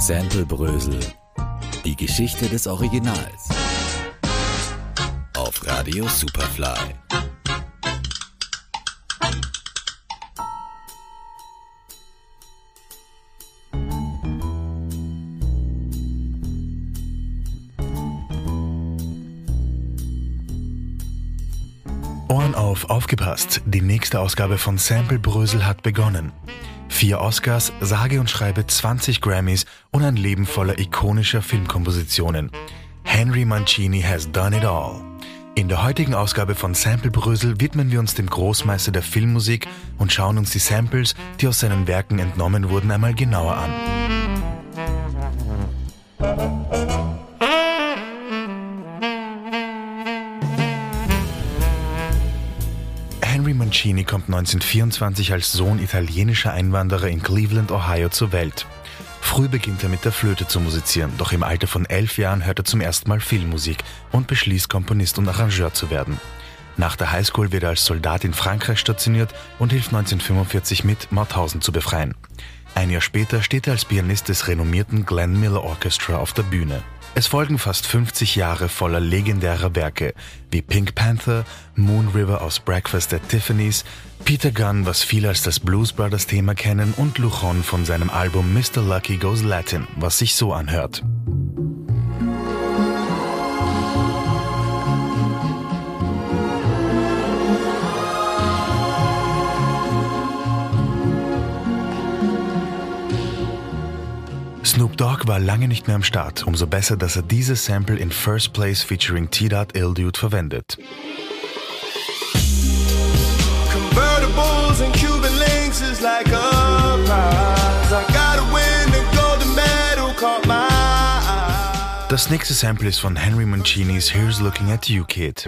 Sample Brösel. Die Geschichte des Originals. Auf Radio Superfly. Ohren auf, aufgepasst. Die nächste Ausgabe von Sample Brösel hat begonnen. Vier Oscars, sage und schreibe 20 Grammys und ein Leben voller ikonischer Filmkompositionen. Henry Mancini has done it all. In der heutigen Ausgabe von Sample Brösel widmen wir uns dem Großmeister der Filmmusik und schauen uns die Samples, die aus seinen Werken entnommen wurden, einmal genauer an. Henry Mancini kommt 1924 als Sohn italienischer Einwanderer in Cleveland, Ohio zur Welt. Früh beginnt er mit der Flöte zu musizieren, doch im Alter von elf Jahren hört er zum ersten Mal Filmmusik und beschließt, Komponist und Arrangeur zu werden. Nach der Highschool wird er als Soldat in Frankreich stationiert und hilft 1945 mit, Mauthausen zu befreien. Ein Jahr später steht er als Pianist des renommierten Glenn Miller Orchestra auf der Bühne. Es folgen fast 50 Jahre voller legendärer Werke wie Pink Panther, Moon River aus Breakfast at Tiffany's, Peter Gunn, was viele als das Blues Brothers Thema kennen und Luchon von seinem Album Mr. Lucky Goes Latin, was sich so anhört. Snoop Dogg war lange nicht mehr am Start, umso besser, dass er dieses Sample in First Place featuring T-Dot Ill Dude verwendet. Das nächste Sample ist von Henry Mancinis Here's Looking at You Kid.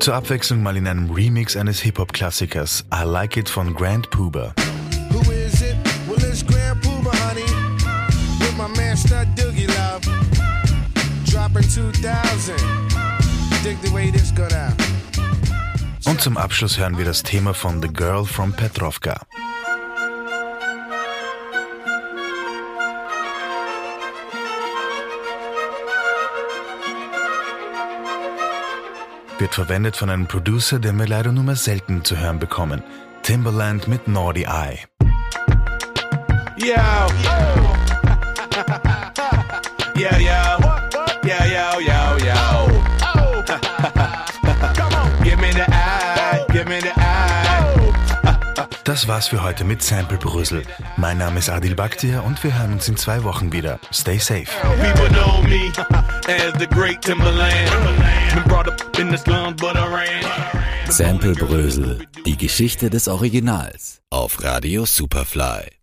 Zur Abwechslung mal in einem Remix eines Hip-Hop-Klassikers I Like It von Grand Puba. Who is it? Well, it's Grand Pooba, honey. With my man Stud Doogie Love. Dropping 2000. Dig the way this go down. Und zum Abschluss hören wir das Thema von The Girl from Petrovka. Wird verwendet von einem Producer, den wir leider nur mehr selten zu hören bekommen. Timberland mit Naughty Eye. Yo. yo, yo. Yo, Das war's für heute mit Sample Brüssel. Mein Name ist Adil Bakhtir und wir hören uns in zwei Wochen wieder. Stay safe. People know me as the great Timberland. Been brought up in the slums, but I ran. Sample Brösel. Die Geschichte des Originals. Auf Radio Superfly.